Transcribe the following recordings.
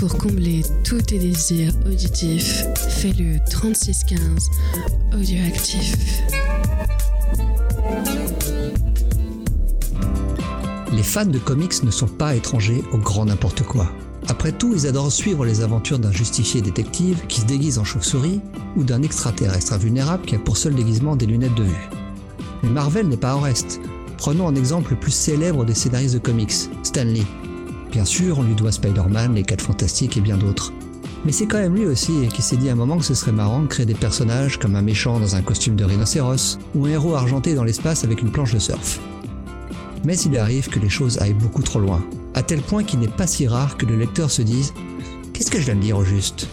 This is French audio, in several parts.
Pour combler tous tes désirs auditifs, fais-le 3615 audioactif. Les fans de comics ne sont pas étrangers au grand n'importe quoi. Après tout, ils adorent suivre les aventures d'un justifié détective qui se déguise en chauve-souris ou d'un extraterrestre invulnérable qui a pour seul déguisement des lunettes de vue. Mais Marvel n'est pas en reste. Prenons un exemple le plus célèbre des scénaristes de comics, Stan Lee. Bien sûr, on lui doit Spider-Man, les 4 Fantastiques et bien d'autres. Mais c'est quand même lui aussi qui s'est dit à un moment que ce serait marrant de créer des personnages comme un méchant dans un costume de rhinocéros ou un héros argenté dans l'espace avec une planche de surf. Mais il arrive que les choses aillent beaucoup trop loin, à tel point qu'il n'est pas si rare que le lecteur se dise Qu'est-ce que je viens de dire au juste?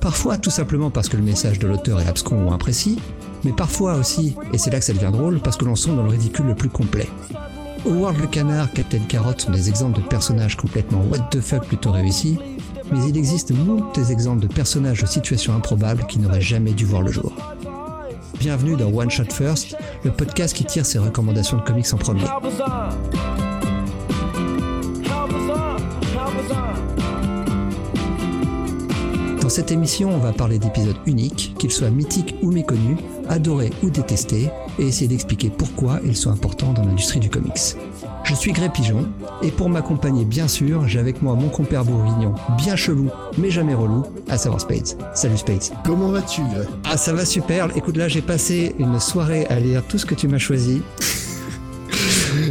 Parfois tout simplement parce que le message de l'auteur est abscon ou imprécis, mais parfois aussi, et c'est là que ça devient drôle, parce que l'on sombre dans le ridicule le plus complet. Howard le Canard, Captain Carrot sont des exemples de personnages complètement what the fuck plutôt réussis, mais il existe moult exemples de personnages de situations improbables qui n'auraient jamais dû voir le jour. Bienvenue dans One Shot First, le podcast qui tire ses recommandations de comics en premier. Dans cette émission, on va parler d'épisodes uniques, qu'ils soient mythiques ou méconnus, adorés ou détestés, et essayer d'expliquer pourquoi ils sont importants dans l'industrie du comics. Je suis Gré Pigeon, et pour m'accompagner bien sûr, j'ai avec moi mon compère bourguignon, bien chelou, mais jamais relou, à savoir Spades. Salut Spades. Comment vas-tu Gré Ah ça va super, écoute là j'ai passé une soirée à lire tout ce que tu m'as choisi.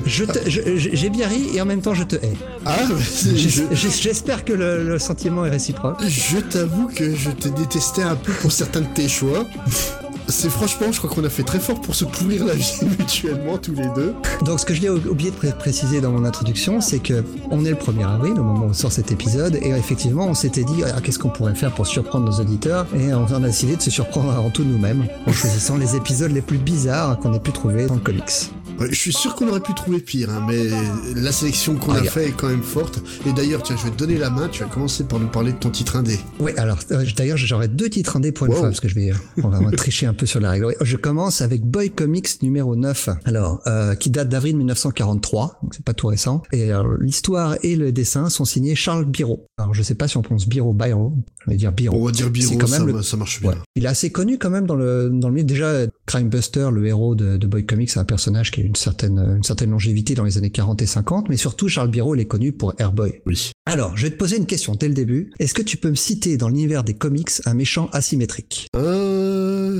J'ai bien ri et en même temps je te hais. Ah, je, J'espère que le, le sentiment est réciproque. je t'avoue que je te détestais un peu pour certains de tes choix. C'est franchement, je crois qu'on a fait très fort pour se pourrir la vie mutuellement tous les deux. Donc ce que je l'ai oublié de pré- préciser dans mon introduction, c'est que on est le 1er avril au moment où sort cet épisode et effectivement on s'était dit ah, qu'est-ce qu'on pourrait faire pour surprendre nos auditeurs et on a décidé de se surprendre avant tout nous-mêmes en choisissant les épisodes les plus bizarres qu'on ait pu trouver dans le comics. Je suis sûr qu'on aurait pu trouver pire, hein, mais la sélection qu'on Ah, a regarde. fait est quand même forte. Et d'ailleurs, tiens, je vais te donner la main. Tu vas commencer par nous parler de ton titre indé. Oui, alors euh, d'ailleurs j'aurais deux titres indés pour une Wow. fois parce que je vais on va tricher un peu sur la règle. Oui, Je commence avec Boy Comics numéro 9. Alors euh, qui date d'avril 1943, donc c'est pas tout récent. Et l'histoire et le dessin sont signés Charles Biro. Alors je sais pas si on prononce Biro, Biro, je vais dire Biro. On va dire Biro, quand ça, même le- ça marche bien. Ouais. Il est assez connu quand même dans le dans le milieu. Déjà, Crime Buster, le héros de, de Boy Comics, c'est un personnage qui a une certaine une certaine longévité dans les années 40 et 50, mais surtout Charles Biro, il est connu pour Airboy. Oui. Alors, je vais te poser une question dès le début. Est-ce que tu peux me citer dans l'univers des comics un méchant asymétrique? Euh,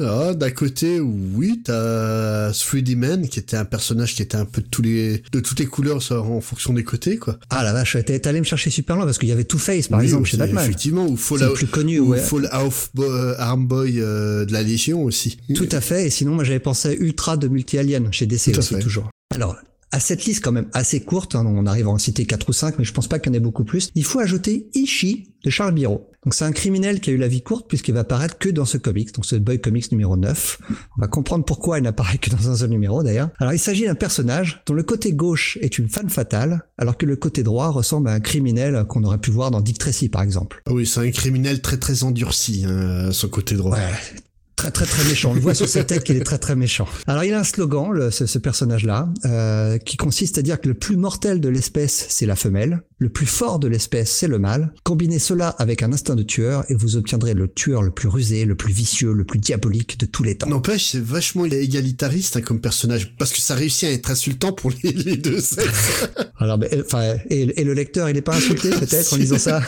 ah, d'un côté, oui, t'as 3D Man, qui était un personnage qui était un peu de tous les, de toutes les couleurs, ça, en fonction des côtés, quoi. Ah la vache, t'es allé me chercher super loin parce qu'il y avait Two Face par Oui, exemple chez Batman. Effectivement, ou le plus connu, ou ouais. Fallout Bo- Arm Boy euh, de la Légion aussi. Tout à fait. Et sinon, moi, j'avais pensé à Ultra de Multi-Alien chez DC aussi, toujours. Alors, à cette liste quand même assez courte, hein, on arrive à en citer 4 ou 5, mais je pense pas qu'il y en ait beaucoup plus, il faut ajouter Ishii de Charles Biro. Donc c'est un criminel qui a eu la vie courte puisqu'il va apparaître que dans ce comics, donc ce Boy Comics numéro 9. On va comprendre pourquoi il n'apparaît que dans un seul numéro d'ailleurs. Alors il s'agit d'un personnage dont le côté gauche est une fan fatale, alors que le côté droit ressemble à un criminel qu'on aurait pu voir dans Dick Tracy par exemple. Ah oui, c'est un criminel très très endurci, hein, son côté droit. Ouais. Très très très méchant. On le voit sur sa tête qu'il est très très méchant. Alors il a un slogan, le- ce, ce personnage-là, euh, qui consiste à dire que le plus mortel de l'espèce, c'est la femelle, le plus fort de l'espèce, c'est le mâle. Combinez cela avec un instinct de tueur et vous obtiendrez le tueur le plus rusé, le plus vicieux, le plus diabolique de tous les temps. N'empêche, c'est vachement égalitariste hein, comme personnage, parce que ça réussit à être insultant pour les, les deux sexes. Alors, euh, enfin, et, et le lecteur, il est pas insulté peut-être en lisant ça?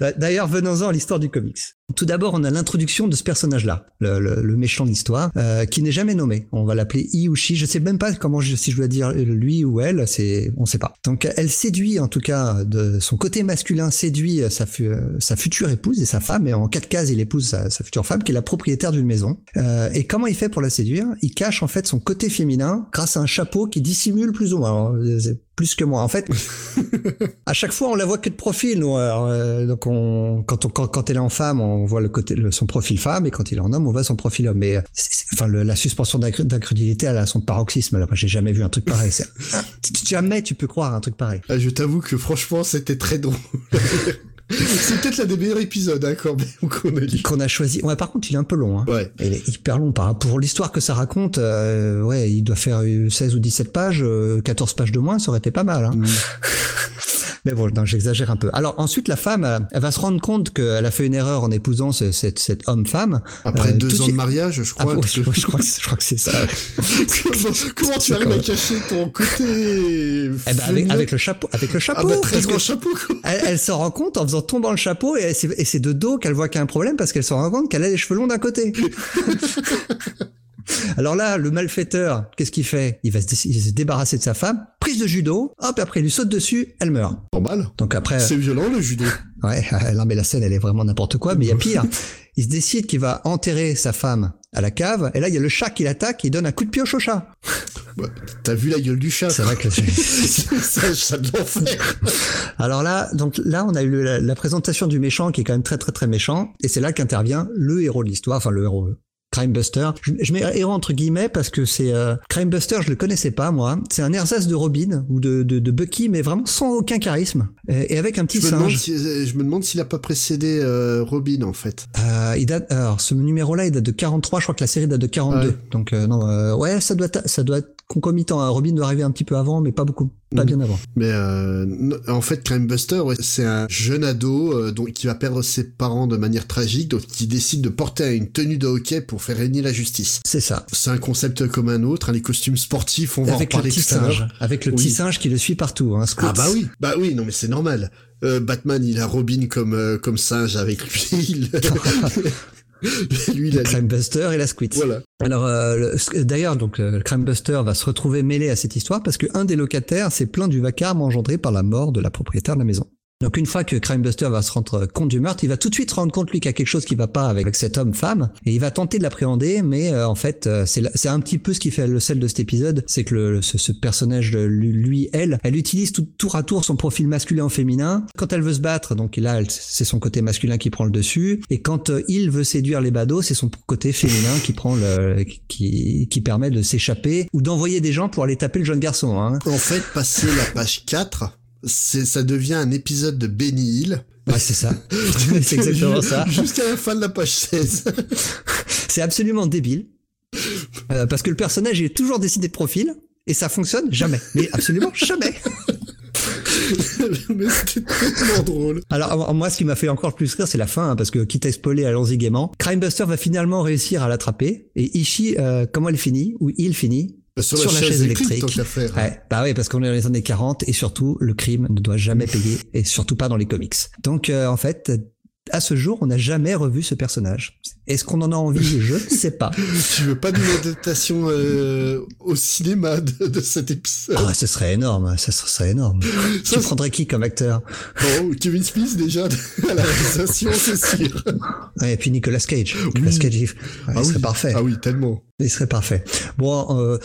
D'ailleurs, venons-en à l'histoire du comics. Tout d'abord, on a l'introduction de ce personnage-là, le, le- le méchant de l'histoire, euh, qui n'est jamais nommé. On va l'appeler I ou She. Je sais même pas comment je, si je dois dire lui ou elle. C'est, on sait pas. Donc, elle séduit en tout cas de son côté masculin séduit sa, fu- sa future épouse et sa femme. Et en quatre cases, il épouse sa, future femme, qui est la propriétaire d'une maison. Euh, et comment il fait pour la séduire? Il cache en fait son côté féminin grâce à un chapeau qui dissimule plus ou moins. C'est plus que moi. En fait, à chaque fois, on la voit que de profil. Nous, euh, donc, on, quand, on, quand, quand elle est en femme, on voit le côté, le- son profil femme, et quand il est en homme, on voit son profil homme. Mais, euh, enfin, le- la suspension d'incr- d'incrédulité, elle a son paroxysme. Là, j'ai jamais vu un truc pareil. Jamais tu peux croire un truc pareil. Ah, je t'avoue que franchement, c'était très drôle. c'est peut-être l'un des meilleurs épisodes hein, qu'on a choisi. Ouais, par contre, il est un peu long. Hein. Ouais. Il est hyper long par pour l'histoire que ça raconte. euh, ouais, il doit faire euh, 16 ou 17 pages, euh, 14 pages de moins, ça aurait été pas mal. Hein. Mm. Mais bon, j'exagère un peu. Alors ensuite, la femme, euh, elle va se rendre compte qu'elle a fait une erreur en épousant ce- cette, cet homme-femme. Après Euh, deux ans de mariage, je Ah, crois. ouais, que- je, je crois que, je crois que c'est ça. comment, comment tu arrives à cacher ton côté Eh ben, avec, le chapeau, avec le Ah chapeau. bah très grand chapeau elle, elle se rend compte en faisant tomber le chapeau et c'est, et c'est de dos qu'elle voit qu'il y a un problème parce qu'elle se rend compte qu'elle a les cheveux longs d'un côté. Alors là, le malfaiteur, qu'est-ce qu'il fait? Il va, se, dé- il va se débarrasser de sa femme, prise de judo, hop, après il lui saute dessus, elle meurt. Normal. Donc après, C'est violent le judo. ouais, non mais la scène elle est vraiment n'importe quoi, mais il y a pire. Il se décide qu'il va enterrer sa femme à la cave, et là il y a le chat qui l'attaque, et il donne un coup de pioche au chat. Bah, T'as vu la gueule du chat C'est vrai que ça, ça de l'enfer. Alors là, donc là, on a eu la présentation du méchant qui est quand même très très très méchant, et c'est là qu'intervient le héros de l'histoire, enfin le héros. Crime Buster. Je, je mets héros entre guillemets parce que c'est euh, Crime Buster, je le connaissais pas moi. C'est un ersatz de Robin ou de, de, de Bucky, mais vraiment sans aucun charisme et, et avec un petit Je me, singe. si, je me demande s'il a pas précédé euh, Robin en fait. Euh, il date, alors ce numéro-là, il date de 43. Je crois que la série date de 42. Ouais. Donc euh, non, euh, ouais, ça doit ça doit être concomitant. hein. Robin doit arriver un petit peu avant, mais pas beaucoup, pas Mhm. bien avant. Mais euh, en fait, Crime Buster, ouais, c'est un jeune ado euh, donc, qui va perdre ses parents de manière tragique, donc qui décide de porter une tenue de hockey pour faire régner la justice. C'est ça. C'est un concept comme un autre, hein, les costumes sportifs, on va en Avec le reparler petit tout à l'heure. singe, avec le Oui. petit singe qui le suit partout. Hein. Ah bah oui, bah oui, non mais c'est normal. Euh, Batman, il a Robin comme euh, comme singe avec lui. Lui, il a Crime Buster et la Squid. voilà. Alors euh, le- d'ailleurs donc euh, le Crime Buster va se retrouver mêlé à cette histoire parce que un des locataires s'est plaint du vacarme engendré par la mort de la propriétaire de la maison. Donc une fois que Crime Buster va se rendre compte du meurtre, il va tout de suite rendre compte lui qu'il y a quelque chose qui va pas avec, cet homme-femme et il va tenter de l'appréhender, mais euh, en fait euh, c'est un petit peu ce qui fait le sel de cet épisode, c'est que le, ce, ce personnage lui, elle, elle utilise tout, tour à tour son profil masculin féminin. Quand elle veut se battre, donc là c'est son côté masculin qui prend le dessus, et quand euh, il veut séduire les badauds, c'est son côté féminin qui prend le qui qui permet de s'échapper ou d'envoyer des gens pour aller taper le jeune garçon. Hein. En fait, passer la page 4, c'est ça devient un épisode de Benny Hill. Ouais, c'est ça. c'est exactement ça. Jusqu'à la fin de la page 16. C'est absolument débile. Euh, parce que le personnage est toujours décidé de profil et ça fonctionne jamais. Mais absolument jamais. mais c'était tellement drôle. Alors moi, ce qui m'a fait encore plus rire, c'est la fin, hein, parce que quitte à spoiler, allons-y gaiement. Crimebuster va finalement réussir à l'attraper et Ishi, euh, comment elle finit? Ou il finit? Sur, Sur la, chaise, électrique, tant qu'à faire. Ouais, bah oui, parce qu'on est dans les années 40 et surtout, le crime ne doit jamais payer et surtout pas dans les comics. Donc, euh, en fait, à ce jour, on n'a jamais revu ce personnage. Est-ce qu'on en a envie? Je ne sais pas. Tu veux pas d'une adaptation euh, au cinéma de, de cet épisode? Ah, ce serait énorme, ça serait énorme. Ça, tu prendrais qui comme acteur? Bon, Kevin Smith déjà à la réalisation, c'est sûr. Ouais, Et puis Nicolas Cage. Nicolas Cage, ouais, ah oui. parfait. Ah oui, tellement. Il serait parfait. Bon, euh,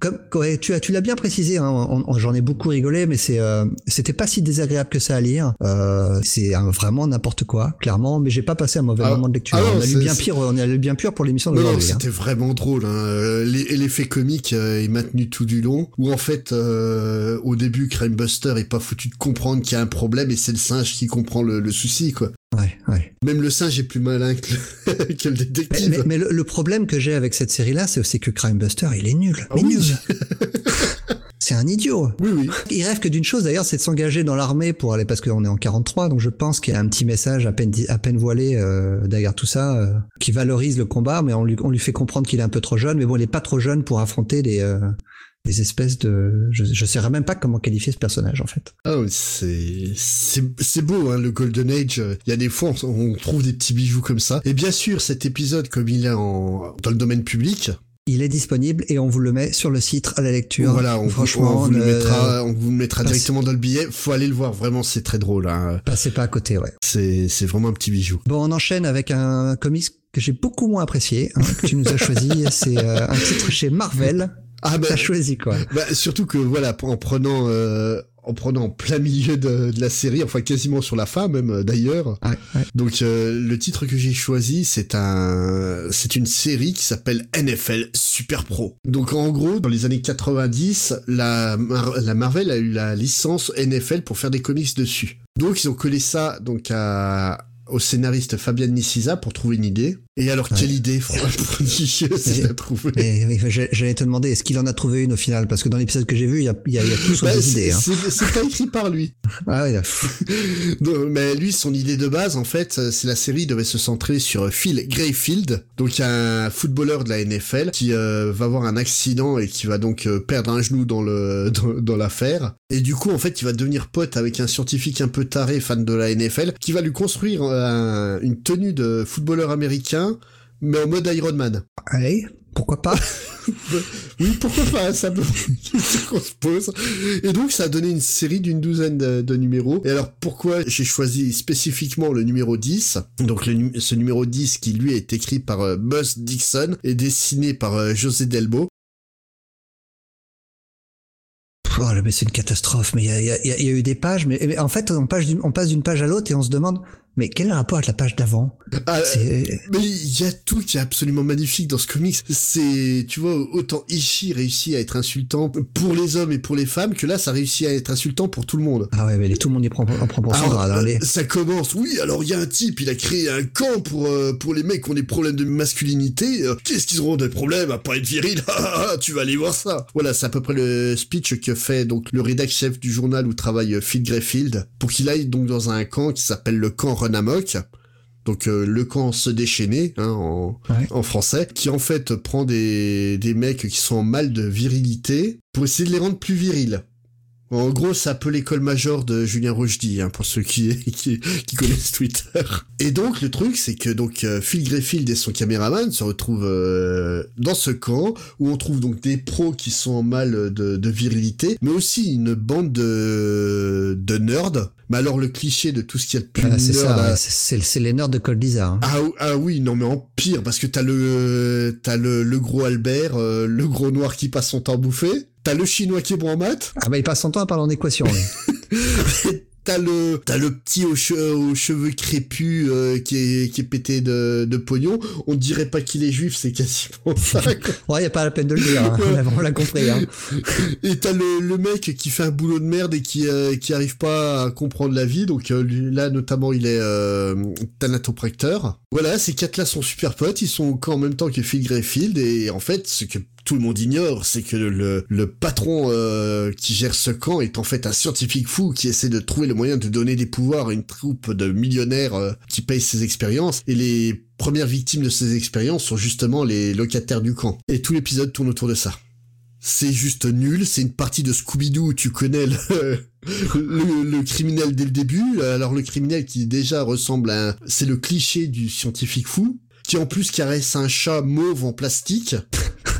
comme ouais, tu as, tu l'as bien précisé. Hein, J'en ai beaucoup rigolé, mais c'est, euh, c'était pas si désagréable que ça à lire. Euh, c'est vraiment n'importe quoi, clairement. Mais j'ai pas passé un mauvais Ah, moment de lecture. ah non, on a lu bien pire. On a lu bien pire pour l'émission Non, non, d'aujourd'hui. hein. c'était vraiment drôle. Hein. Euh, l'e- et L'effet comique euh, est maintenu tout du long. Où en fait, euh, au début, Crime Buster est pas foutu de comprendre qu'il y a un problème et c'est le singe qui comprend le, le souci, quoi. Ouais, ouais. Même le singe est plus malin que le, que le détective. mais- mais le, le problème que j'ai avec cette série-là, c'est aussi que Crime Buster, il est nul. Ah Mais oui. nul. c'est un idiot. Oui, oui. Il rêve que d'une chose d'ailleurs, c'est de s'engager dans l'armée pour aller parce qu'on est en 43, donc je pense qu'il y a un petit message à peine à peine voilé euh, derrière tout ça euh, qui valorise le combat, mais on lui on lui fait comprendre qu'il est un peu trop jeune, mais bon, il est pas trop jeune pour affronter des euh, des espèces de je je saurais même pas comment qualifier ce personnage en fait. Ah oui, c'est c'est c'est beau hein, le Golden Age. Il y a des fois on, on trouve des petits bijoux comme ça. Et bien sûr, cet épisode comme il est en dans le domaine public, Il est disponible et on vous le met sur le site à la lecture. voilà, on, franchement, on vous le mettra, on vous le mettra passe- directement dans le billet. Faut aller le voir, vraiment, c'est très drôle. Hein. Passez pas à côté, ouais. C'est c'est vraiment un petit bijou. Bon, on enchaîne avec un comics que j'ai beaucoup moins apprécié, hein, que tu nous as choisi. C'est euh, un titre chez Marvel. Ah bah, T'as choisi quoi bah, surtout que voilà, en prenant euh, en prenant en plein milieu de, de la série, enfin quasiment sur la fin même euh, d'ailleurs. Ouais, ouais. Donc euh, le titre que j'ai choisi, c'est un c'est une série qui s'appelle NFL Super Pro. Donc en gros, dans les années 90, la Mar- la Marvel a eu la licence NFL pour faire des comics dessus. Donc ils ont collé ça donc à au scénariste Fabian Niciza pour trouver une idée. Et alors, quelle idée prodigieuse il a trouvé. J'allais te demander, est-ce qu'il en a trouvé une au final? Parce que dans l'épisode que j'ai vu, il y a, y a, y a tout bah. Hein. C'est pas écrit par lui. Ah ouais. mais lui, son idée de base, en fait, c'est la série devait se centrer sur Phil Grayfield, donc un footballeur de la NFL qui euh, va avoir un accident et qui va donc euh, perdre un genou dans le dans, l'affaire. Et du coup, en fait, il va devenir pote avec un scientifique un peu taré, fan de la NFL, qui va lui construire une tenue de footballeur américain mais en mode Iron Man. Allez, pourquoi pas Oui, pourquoi pas Ça peut qu'on se pose. Et donc, ça a donné une série d'une douzaine de, numéros. Et alors, pourquoi j'ai choisi spécifiquement le numéro 10 Donc, ce numéro 10 qui, lui, est écrit par euh, Buzz Dixon et dessiné par euh, José Delbo. Oh, mais c'est une catastrophe. Mais il y a, eu des pages, mais, en fait, on passe d'une page à l'autre et on se demande mais quel est le rapport avec la page d'avant? Ah, Mais il y a tout qui est absolument magnifique dans ce comics. C'est, tu vois, autant Ishii réussit à être insultant pour les hommes et pour les femmes que là, ça réussit à être insultant pour tout le monde. Ah ouais, mais tout le monde y prend, en prend pour son grade. Hein, Ça commence, oui, alors il y a un type, il a créé un camp pour, euh, pour les mecs qui ont des problèmes de masculinité. Euh, qu'est-ce qu'ils auront des problèmes à pas être viril ah, ah, ah, Tu vas aller voir ça. Voilà, c'est à peu près le speech que fait donc le rédac chef du journal où travaille euh, Phil Greyfield pour qu'il aille donc dans un camp qui s'appelle le camp Amok, donc euh, le camp se déchaîner hein, en, français, qui en fait prend des, des mecs qui sont en mal de virilité pour essayer de les rendre plus virils. En gros, c'est un peu l'école major de Julien Rochdy, hein, pour ceux qui, qui, connaissent Twitter. Et donc, le truc, c'est que donc euh, Phil Greyfield et son caméraman se retrouvent euh, dans ce camp, où on trouve donc des pros qui sont en mal de, de virilité, mais aussi une bande de, de nerds. Mais alors, le cliché de tout ce qu'il y a de plus ah, C'est ça, c'est les nerds de Cold Hein. Ah, ah, oui, non, mais en pire, parce que t'as le, t'as le, le gros Albert, euh, le gros noir qui passe son temps bouffé. T'as le chinois qui est bon en maths. Ah bah il passe son temps à parler en équation. t'as le t'as le petit aux, cheveux crépus euh, qui est qui est pété de, de pognon on dirait pas qu'il est juif c'est quasiment ça ouais y a pas la peine de le dire hein. on l'a compris hein. et t'as le, le mec qui fait un boulot de merde et qui euh, qui arrive pas à comprendre la vie donc euh, là notamment il est thanatopracteur voilà ces quatre là sont super potes ils sont au en même temps que Phil Greyfield et en fait ce que tout le monde ignore, c'est que le, le patron euh, qui gère ce camp est en fait un scientifique fou qui essaie de trouver le moyen de donner des pouvoirs à une troupe de millionnaires euh, qui payent ses expériences. Et les premières victimes de ces expériences sont justement les locataires du camp. Et tout l'épisode tourne autour de ça. C'est juste nul, c'est une partie de Scooby-Doo où tu connais le, le, le, criminel dès le début. Alors le criminel qui déjà ressemble à un... C'est le cliché du scientifique fou, qui en plus caresse un chat mauve en plastique.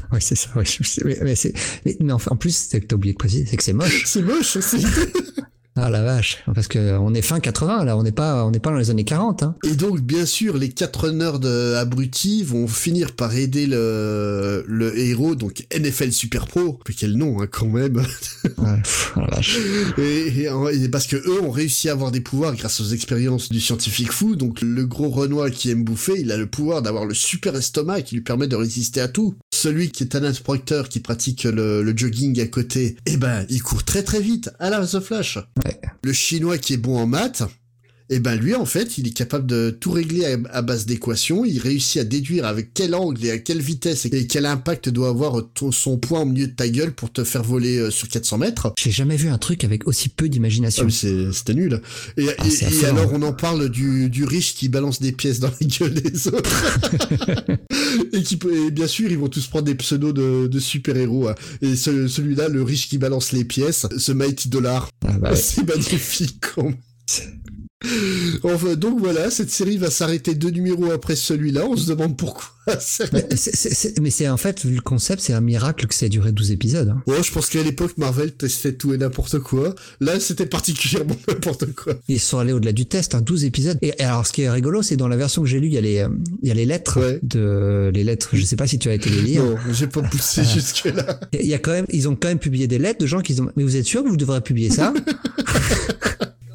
Oui, c'est ça. Mais, mais, mais, en plus, c'est que t'as oublié de préciser, c'est que c'est moche. C'est moche aussi. Ah la vache, parce que on est fin 80 là, on n'est pas on n'est pas dans les années 40 hein. Et donc bien sûr, les quatre nerds abrutis vont finir par aider le le héros donc NFL Super Pro, puis quel nom hein, quand même. Ouais, la vache. Et, et, parce que eux ont réussi à avoir des pouvoirs grâce aux expériences du scientifique fou, donc le gros Renoir qui aime bouffer, il a le pouvoir d'avoir le super estomac qui lui permet de résister à tout. Celui qui est un instructeur qui pratique le, le jogging à côté, eh ben il court très très vite à la The Flash. Le chinois qui est bon en maths, et eh ben lui en fait il est capable de tout régler à, base d'équations, il réussit à déduire avec quel angle et à quelle vitesse et quel impact doit avoir son poids au milieu de ta gueule pour te faire voler euh, sur 400 mètres. J'ai jamais vu un truc avec aussi peu d'imagination. Ah, c'était nul. Et, ah, alors on en parle du, riche qui balance des pièces dans la gueule des autres. et, qui, et bien sûr ils vont tous prendre des pseudos de, super-héros. Hein. Et celui-là, le riche qui balance les pièces, ce Mighty Dollar, ah, bah c'est magnifique. Enfin, donc voilà, cette série va s'arrêter deux numéros après celui-là. On se demande pourquoi. mais c'est en fait, vu le concept, c'est un miracle que ça ait duré 12 épisodes. Hein. Ouais, je pense qu'à l'époque, Marvel testait tout et n'importe quoi. Là, c'était particulièrement n'importe quoi. Ils sont allés au-delà du test, hein, 12 épisodes. Et alors, ce qui est rigolo, c'est dans la version que j'ai lue, il y a les, euh, il y a les lettres de, les lettres, je sais pas si tu as été les lire. Non, j'ai pas poussé jusque là. Il y a quand même, ils ont quand même publié des lettres de gens qui ont, mais vous êtes sûr que vous devrez publier ça?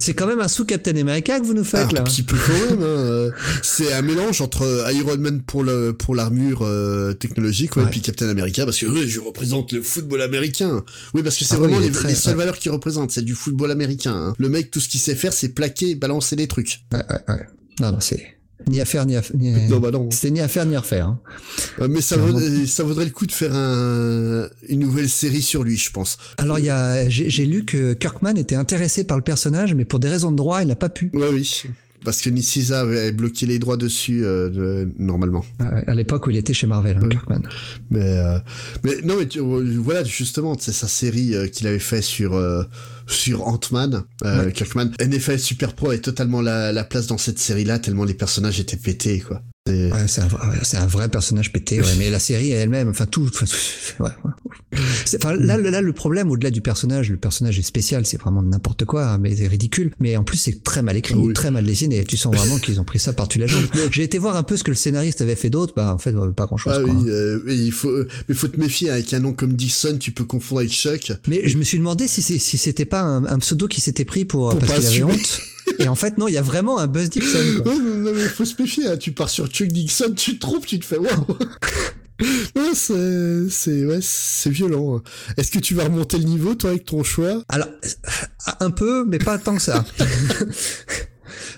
C'est quand même un sous-Captain America que vous nous faites, ah, là. Un petit peu quand même. Hein. C'est un mélange entre Iron Man pour le pour l'armure euh, technologique, ouais, et puis Captain America parce que oui, je représente le football américain. Oui, parce que c'est ah vraiment les, seules valeurs qu'il représente, c'est du football américain. Hein. Le mec, tout ce qu'il sait faire, c'est plaquer, balancer des trucs. Ouais, ouais, ouais. Non, non, c'est Ni à faire, ni à, ni Non, bah non. C'était ni à faire, ni à refaire. hein. Euh, Mais ça, vaudrait, ça vaudrait le coup de faire un, une nouvelle série sur lui, je pense. Alors, il y a, j'ai lu que Kirkman était intéressé par le personnage, mais pour des raisons de droit, il n'a pas pu. Ouais, oui. Parce que Niciza avait bloqué les droits dessus, euh, de- normalement. Euh, À l'époque où il était chez Marvel, hein, Ouais. Kirkman. Mais, euh, mais non, mais tu- voilà, justement, c'est sa série euh, qu'il avait fait sur sur Ant-Man, euh, Ouais. Kirkman. NFL Super Pro est totalement la, la place dans cette série-là, tellement les personnages étaient pétés, quoi. C'est- Ouais, un, vrai- un personnage pété, ouais, mais la série elle-même, enfin tout, enfin, tout- ouais, là, là, le problème, au-delà du personnage, le personnage est spécial, c'est vraiment n'importe quoi, hein, mais c'est ridicule. Mais en plus, c'est très mal écrit, Ah oui. très mal dessiné. Tu sens vraiment qu'ils ont pris ça par-dessus la jambe. J'ai été voir un peu ce que le scénariste avait fait d'autre, bah en fait, euh, pas grand-chose. Ah oui, euh, mais il faut, mais faut te méfier avec un nom comme Dixon, tu peux confondre avec Chuck. Mais je me suis demandé si, c'était pas un, un pseudo qui s'était pris pour, Pour parce qu'il avait honte. Et en fait, non, il y a vraiment un Buzz Dixon. Quoi. Non, non, mais faut se méfier, hein. tu pars sur Chuck Dixon, tu te trompes, tu te fais waouh. Ouais, c'est, c'est, ouais, c'est violent. hein. Est-ce que tu vas remonter le niveau, toi, avec ton choix? Alors, un peu, mais pas tant que ça.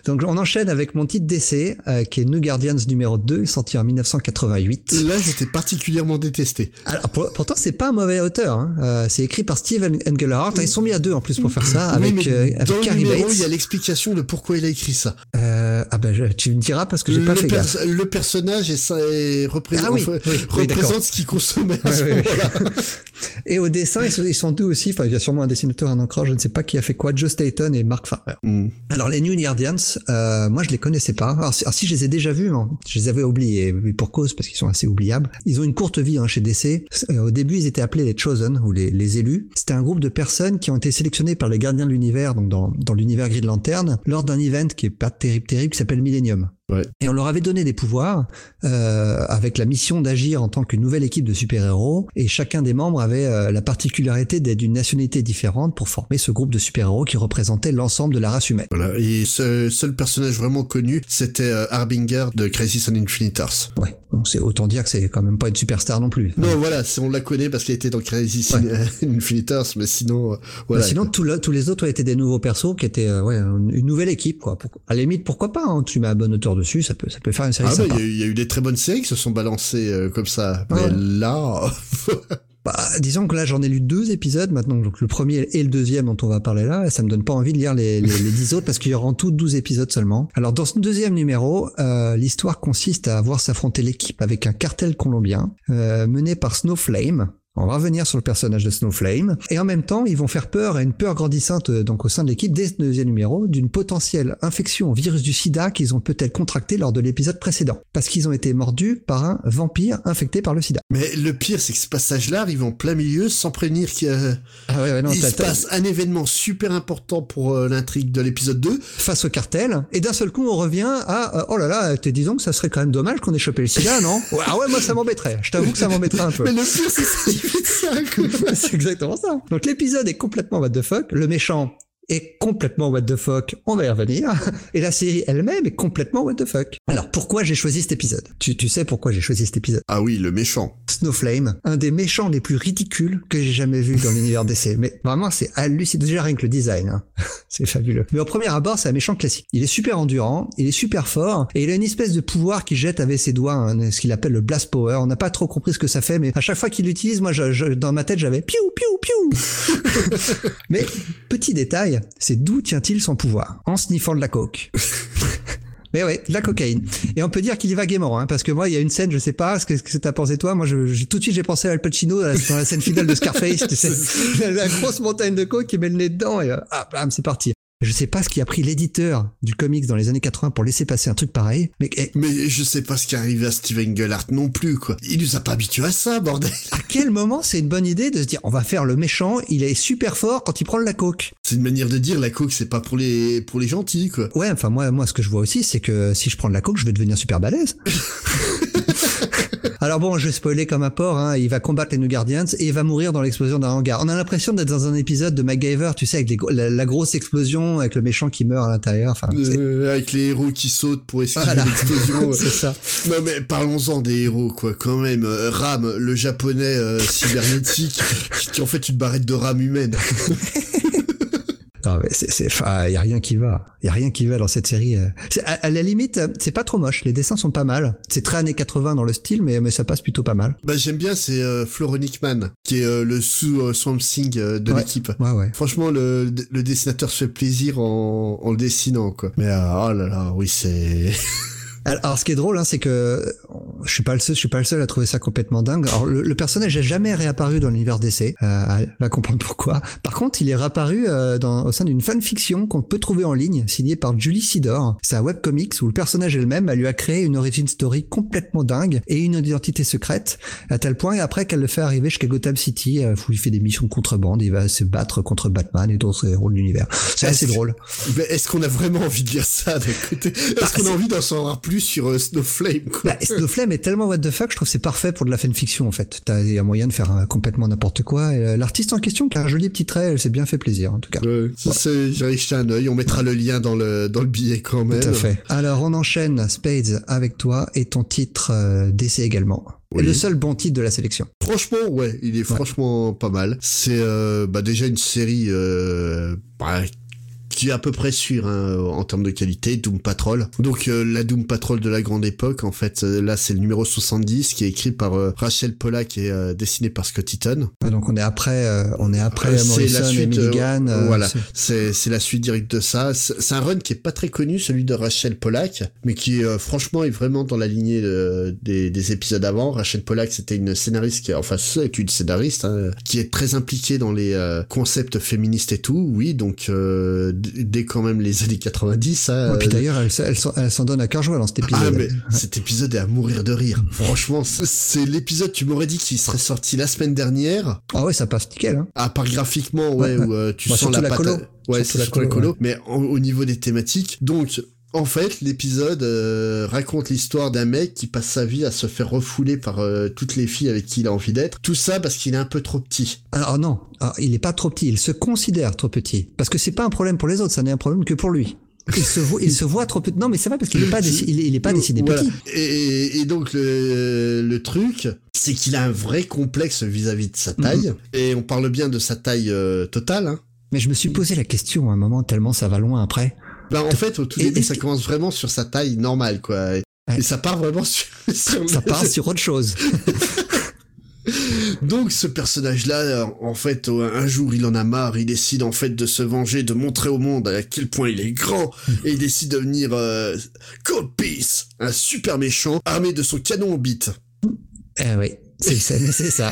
Donc on enchaîne avec mon titre d'essai, euh, qui est New Guardians numéro 2, sorti en 1988. Là, j'étais particulièrement détesté. Alors pour- pourtant c'est pas un mauvais auteur, hein. Euh, c'est écrit par Steve Engelhardt, ils sont mis à deux en plus pour faire ça, Oui, avec, euh, avec dans le numéro, Bates. il y a l'explication de pourquoi il a écrit ça. Euh, ben je- tu me diras parce que j'ai pas fait gaffe. le personnage et ça est Ah oui, oui, représente ce qu'il consommait à ce. Et au dessin, ils sont, deux aussi, enfin il y a sûrement un dessinateur, un encreur, je ne sais pas qui a fait quoi, Joe Staton et Mark Farmer. Hmm. Alors les New Guardians, euh, moi je les connaissais pas. Alors si, alors, si je les ai déjà vus, non, je les avais oubliés, mais pour cause parce qu'ils sont assez oubliables. Ils ont une courte vie hein, chez DC. Euh, au début, ils étaient appelés les Chosen ou les, les élus. C'était un groupe de personnes qui ont été sélectionnées par les gardiens de l'univers, donc dans, dans l'univers Green Lantern, lors d'un event qui est pas terrible terrible, qui s'appelle Millennium. Ouais. Et on leur avait donné des pouvoirs euh, avec la mission d'agir en tant qu'une nouvelle équipe de super-héros. Et chacun des membres avait euh, la particularité d'être d'une nationalité différente pour former ce groupe de super-héros qui représentait l'ensemble de la race humaine. Voilà. Et ce seul personnage vraiment connu, c'était euh, Harbinger de Crisis on Infinite. Ouais, donc c'est autant dire que c'est quand même pas une superstar non plus. Non, voilà, on la connaît parce qu'elle était dans Crisis Ouais. in Infinite mais sinon, euh, Mais voilà. sinon, tout le- tous les autres étaient des nouveaux persos qui étaient euh, ouais, une nouvelle équipe. Quoi. Pour- à la limite, pourquoi pas hein, Tu mets un bon auteur dessus, ça peut, ça peut faire une série Ah sympa. il y, a eu- il y a eu des très bonnes séries qui se sont balancées euh, comme ça. Ouais. Mais là, Bah, disons que là, j'en ai lu deux épisodes maintenant, donc le premier et le deuxième dont on va parler là, et ça me donne pas envie de lire les, les, les dix autres parce qu'il y aura en tout 12 épisodes seulement. Alors dans ce deuxième numéro, euh, l'histoire consiste à voir s'affronter l'équipe avec un cartel colombien euh, mené par Snowflame. On va revenir sur le personnage de Snowflame. Et en même temps, ils vont faire peur à une peur grandissante euh, donc au sein de l'équipe dès ce deuxième numéro d'une potentielle infection au virus du sida qu'ils ont peut-être contracté lors de l'épisode précédent. Parce qu'ils ont été mordus par un vampire infecté par le sida. mais le pire, c'est que ce passage-là arrive en plein milieu sans prévenir qu'il y a- Ah ouais, ouais, non, il t'as- se t'as- passe un événement super important pour euh, l'intrigue de l'épisode 2. face au cartel, et d'un seul coup on revient à euh, oh là là, te disons que ça serait quand même dommage qu'on ait chopé le sida, non? Ah ouais, moi ça m'embêterait. Je t'avoue que ça m'embêterait un peu. Mais le pire, c'est C'est exactement ça. Donc l'épisode est complètement what the fuck. Le méchant est complètement what the fuck. On va y revenir. Et la série elle-même est complètement what the fuck. Alors pourquoi j'ai choisi cet épisode? Tu, tu sais pourquoi j'ai choisi cet épisode? Ah oui, le méchant. Snowflame, un des méchants les plus ridicules que j'ai jamais vu dans l'univers DC. Mais vraiment, c'est hallucinant. Déjà rien que le design, hein. c'est fabuleux. Mais au premier abord, c'est un méchant classique. Il est super endurant, il est super fort, et il a une espèce de pouvoir qu'il jette avec ses doigts, hein, ce qu'il appelle le blast power. On n'a pas trop compris ce que ça fait, mais à chaque fois qu'il l'utilise, moi, je, je- dans ma tête, j'avais piou piou piou. mais petit détail, c'est d'où tient-il son pouvoir En sniffant de la coke. Mais ouais, de la cocaïne. Et on peut dire qu'il y va gaiement, hein, parce que moi, il y a une scène, je sais pas, ce que, ce que t'as pensé toi, moi, je, je- tout de suite, j'ai pensé à Al Pacino dans la, dans la scène finale de Scarface, tu sais, la, la grosse montagne de coke qui met le nez dedans, et euh, ah, bam, c'est parti. Je sais pas ce qui a pris l'éditeur du comics dans les années 80 pour laisser passer un truc pareil, mais eh, Mais je sais pas ce qui arrive à Steven Gellhart non plus, quoi. Il nous a pas habitués à ça, bordel. à quel moment c'est une bonne idée de se dire, on va faire le méchant, il est super fort quand il prend de la coke? C'est une manière de dire, la coke, c'est pas pour les, pour les gentils, quoi. Ouais, enfin moi, moi, ce que je vois aussi, c'est que si je prends de la coke, je vais devenir super balèze. Alors bon, je vais spoiler comme un porc, hein, il va combattre les New Guardians et il va mourir dans l'explosion d'un hangar. On a l'impression d'être dans un épisode de MacGyver, tu sais, avec les la, la grosse explosion, avec le méchant qui meurt à l'intérieur. Enfin, Euh, avec les héros qui sautent pour esquiver Voilà. l'explosion. c'est ça. Non mais parlons-en des héros quoi quand même euh, Ram le japonais euh, cybernétique qui, qui en fait une barrette de rame humaine. Non, mais c'est, c'est, enfin, y a rien qui va. Y a rien qui va dans cette série. euh. C'est- à, à la limite, euh, c'est pas trop moche. Les dessins sont pas mal. C'est très années 80 dans le style, mais, mais ça passe plutôt pas mal. Bah j'aime bien, c'est euh, Man, qui est euh, le sous euh, Swamp Thing euh, de Ouais. l'équipe. Ouais, ouais. Franchement, le, le dessinateur se fait plaisir en, en le dessinant, quoi. Mais euh, oh là là, oui, c'est... Alors, ce qui est drôle, hein, c'est que je suis pas le seul, je suis pas le seul à trouver ça complètement dingue. Alors, le, le personnage n'a jamais réapparu dans l'univers d'essai. Euh, va comprendre pourquoi. Par contre, il est réapparu euh, dans, au sein d'une fanfiction qu'on peut trouver en ligne, signée par Julie Sidor. C'est un webcomics où le personnage elle-même, elle lui a créé une origin story complètement dingue et une identité secrète, à tel point après qu'elle le fait arriver jusqu'à Gotham City, euh, où il fait des missions de contrebande, il va se battre contre Batman et d'autres héros de l'univers. C'est assez drôle. Est-ce qu'on a vraiment envie de lire ça d'un côté? Est-ce Bah, qu'on a envie d'en savoir plus? Sur euh, Snowflame, quoi Bah, Snowflame est tellement what the fuck, je trouve que c'est parfait pour de la fanfiction en fait. T'as a moyen de faire euh, complètement n'importe quoi. Et, euh, L'artiste en question qui a un joli petit trait, elle s'est bien fait plaisir en tout cas. Ouais, ça, c'est- jeté un œil, on mettra le lien dans le, dans le billet quand même. Tout à fait. Alors on enchaîne Spades avec toi et ton titre euh, d'essai également. Oui. Le seul bon titre de la sélection. Franchement, ouais, il est franchement pas mal. C'est euh, bah, déjà une série euh, bah, qui est à peu près sûre hein, en termes de qualité, Doom Patrol. Donc euh, la Doom Patrol de la grande époque, en fait, euh, là c'est le numéro 70 qui est écrit par euh, Rachel Pollack et euh, dessiné par Scott Eaton. Ouais, Donc on est après, euh, on est après c'est Morrison la et suite, euh, Milligan. voilà, c'est- c'est la suite directe de ça. C'est un run qui est pas très connu, celui de Rachel Pollack, mais qui euh, franchement est vraiment dans la lignée des, des épisodes avant. Rachel Pollack, c'était une scénariste, qui, enfin c'est une scénariste hein, qui est très impliquée dans les euh, concepts féministes et tout. Oui, donc euh, dès quand même les années 90. hein, Ouais, puis euh, d'ailleurs, elle, s'en- elle s'en donne à cœur joie dans cet épisode. ah mais cet épisode est à mourir de rire. Franchement, c'est- l'épisode tu m'aurais dit qu'il serait sorti la semaine dernière. Ah ouais, ça passe nickel. Hein. À part graphiquement, ouais, où euh, tu Bah, sens la, la colo. Ouais, c'est la colo. Mais en- au niveau des thématiques, donc en fait, l'épisode euh, raconte l'histoire d'un mec qui passe sa vie à se faire refouler par euh, toutes les filles avec qui il a envie d'être. Tout ça parce qu'il est un peu trop petit. Alors non, alors, il est pas trop petit, il se considère trop petit. Parce que c'est pas un problème pour les autres, ça n'est un problème que pour lui. Il se voit, il se voit trop petit. Non, mais c'est vrai parce qu'il est pas, déci- il est, il est pas décidé Voilà. petit. Et, et donc le, le truc, c'est qu'il a un vrai complexe vis-à-vis de sa taille. Mhm. Et on parle bien de sa taille euh, totale. Hein. Mais je me suis posé la question à un moment tellement ça va loin après. Ben, en fait, au tout Et- début, ça commence vraiment sur sa taille normale, quoi. Et, Ouais. et ça part vraiment sur, sur Ça part sur autre chose. Donc ce personnage-là, euh, en fait, un jour il en a marre, il décide en fait de se venger, de montrer au monde à quel point il est grand, et il décide de devenir euh, Cold Peace, un super méchant, armé de son canon au bite. Eh oui, c'est ça.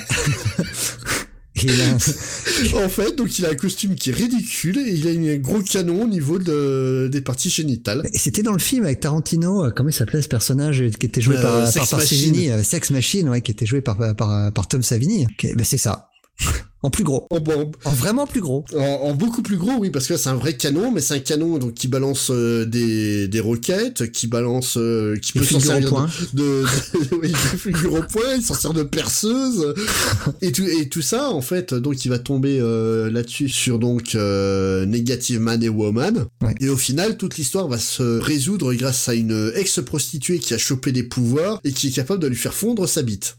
En fait, donc il a un costume qui est ridicule, et il a un gros canon au niveau de, des parties génitales. Et C'était dans le film avec Tarantino, euh, comment il s'appelait ce personnage qui était joué Euh, par, Sex par, par Machine. Savini, euh, Sex Machine, ouais, qui était joué par, par, par, par Tom Savini. Ben c'est ça. En plus gros. En, en- En vraiment plus gros. en- en beaucoup plus gros, oui, parce que c'est un vrai canon, mais c'est un canon donc qui balance euh, des, des roquettes, qui balance, euh, qui Il peut s'en servir point. de, de, oui, au point, il s'en sert de perceuse et tout et tout ça en fait donc il va tomber euh, là-dessus sur donc euh, Negative Man et Woman Ouais. et au final toute l'histoire va se résoudre grâce à une ex-prostituée qui a chopé des pouvoirs et qui est capable de lui faire fondre sa bite.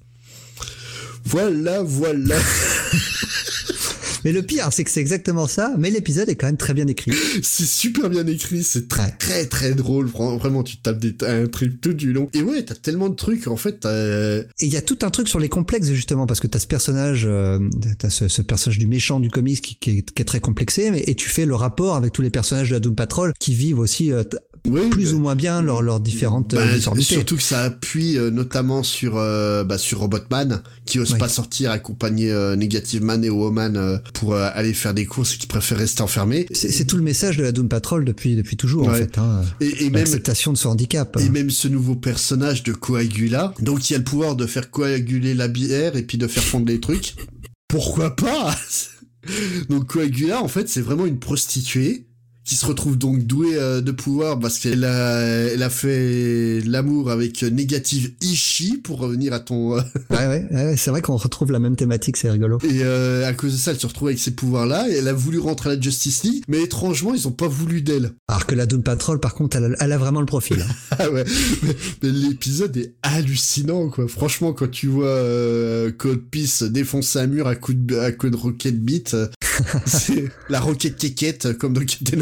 Voilà, voilà. Mais le pire, c'est que c'est exactement ça, mais l'épisode est quand même très bien écrit. c'est super bien écrit, c'est très très très drôle. Vra- Vraiment, tu tapes des, un truc tout du long. Et ouais, t'as tellement de trucs en fait. Et il y a tout un truc sur les complexes justement parce que t'as ce personnage, euh, t'as ce, ce personnage du méchant du comics qui, qui est, qui est très complexé, mais et tu fais le rapport avec tous les personnages de la Doom Patrol qui vivent aussi euh, plus ou moins bien leurs leurs différentes euh, Bah, surtout que ça appuie euh, notamment sur euh, bah, sur Robotman qui ose Oui. pas sortir accompagner euh, Negative Man et Woman euh, pour euh, aller faire des courses et qui préfère rester enfermé C'est tout le message de la Doom Patrol depuis depuis toujours en fait. Hein. et, et même L'acceptation de ce handicap. et même ce nouveau personnage de Coagula donc il a le pouvoir de faire coaguler la bière et puis de faire fondre les trucs pourquoi pas? Donc Coagula en fait c'est vraiment une prostituée qui se retrouve donc douée euh, de pouvoir parce qu'elle a, elle a fait l'amour avec Negative Ishii pour revenir à ton euh, Ouais, ouais, ouais, c'est vrai qu'on retrouve la même thématique, c'est rigolo. Et euh, à cause de ça, elle se retrouve avec ces pouvoirs-là, et elle a voulu rentrer à la Justice League, mais étrangement, ils ont pas voulu d'elle. Alors que la Doom Patrol, par contre, elle a, elle a vraiment le profil. hein. Ah ouais, mais, mais l'épisode est hallucinant, quoi. Franchement, quand tu vois euh, Code Peace défoncer un mur à coup de, à coup de rocket beat, euh, c'est la roquette quéquette comme dans Captain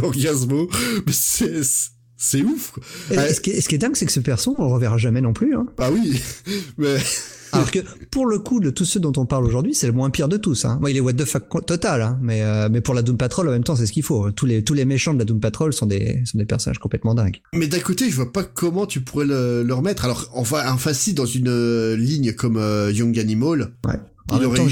Mais c'est c'est ouf. Et, ce, qui est, ce, qui est, dingue, c'est que ce perso, on le reverra jamais non plus. Hein. Ah oui, mais alors que pour le coup de tous ceux dont on parle aujourd'hui, c'est le moins pire de tous. Hein. il est what the fuck total, hein. mais euh, mais pour la Doom Patrol en même temps, c'est ce qu'il faut. Tous les tous les méchants de la Doom Patrol sont des sont des personnages complètement dingues. Mais d'un côté, je vois pas comment tu pourrais le, le remettre. Alors enfin, enfin si dans une euh, ligne comme euh, Young Animal. Ouais. En même temps,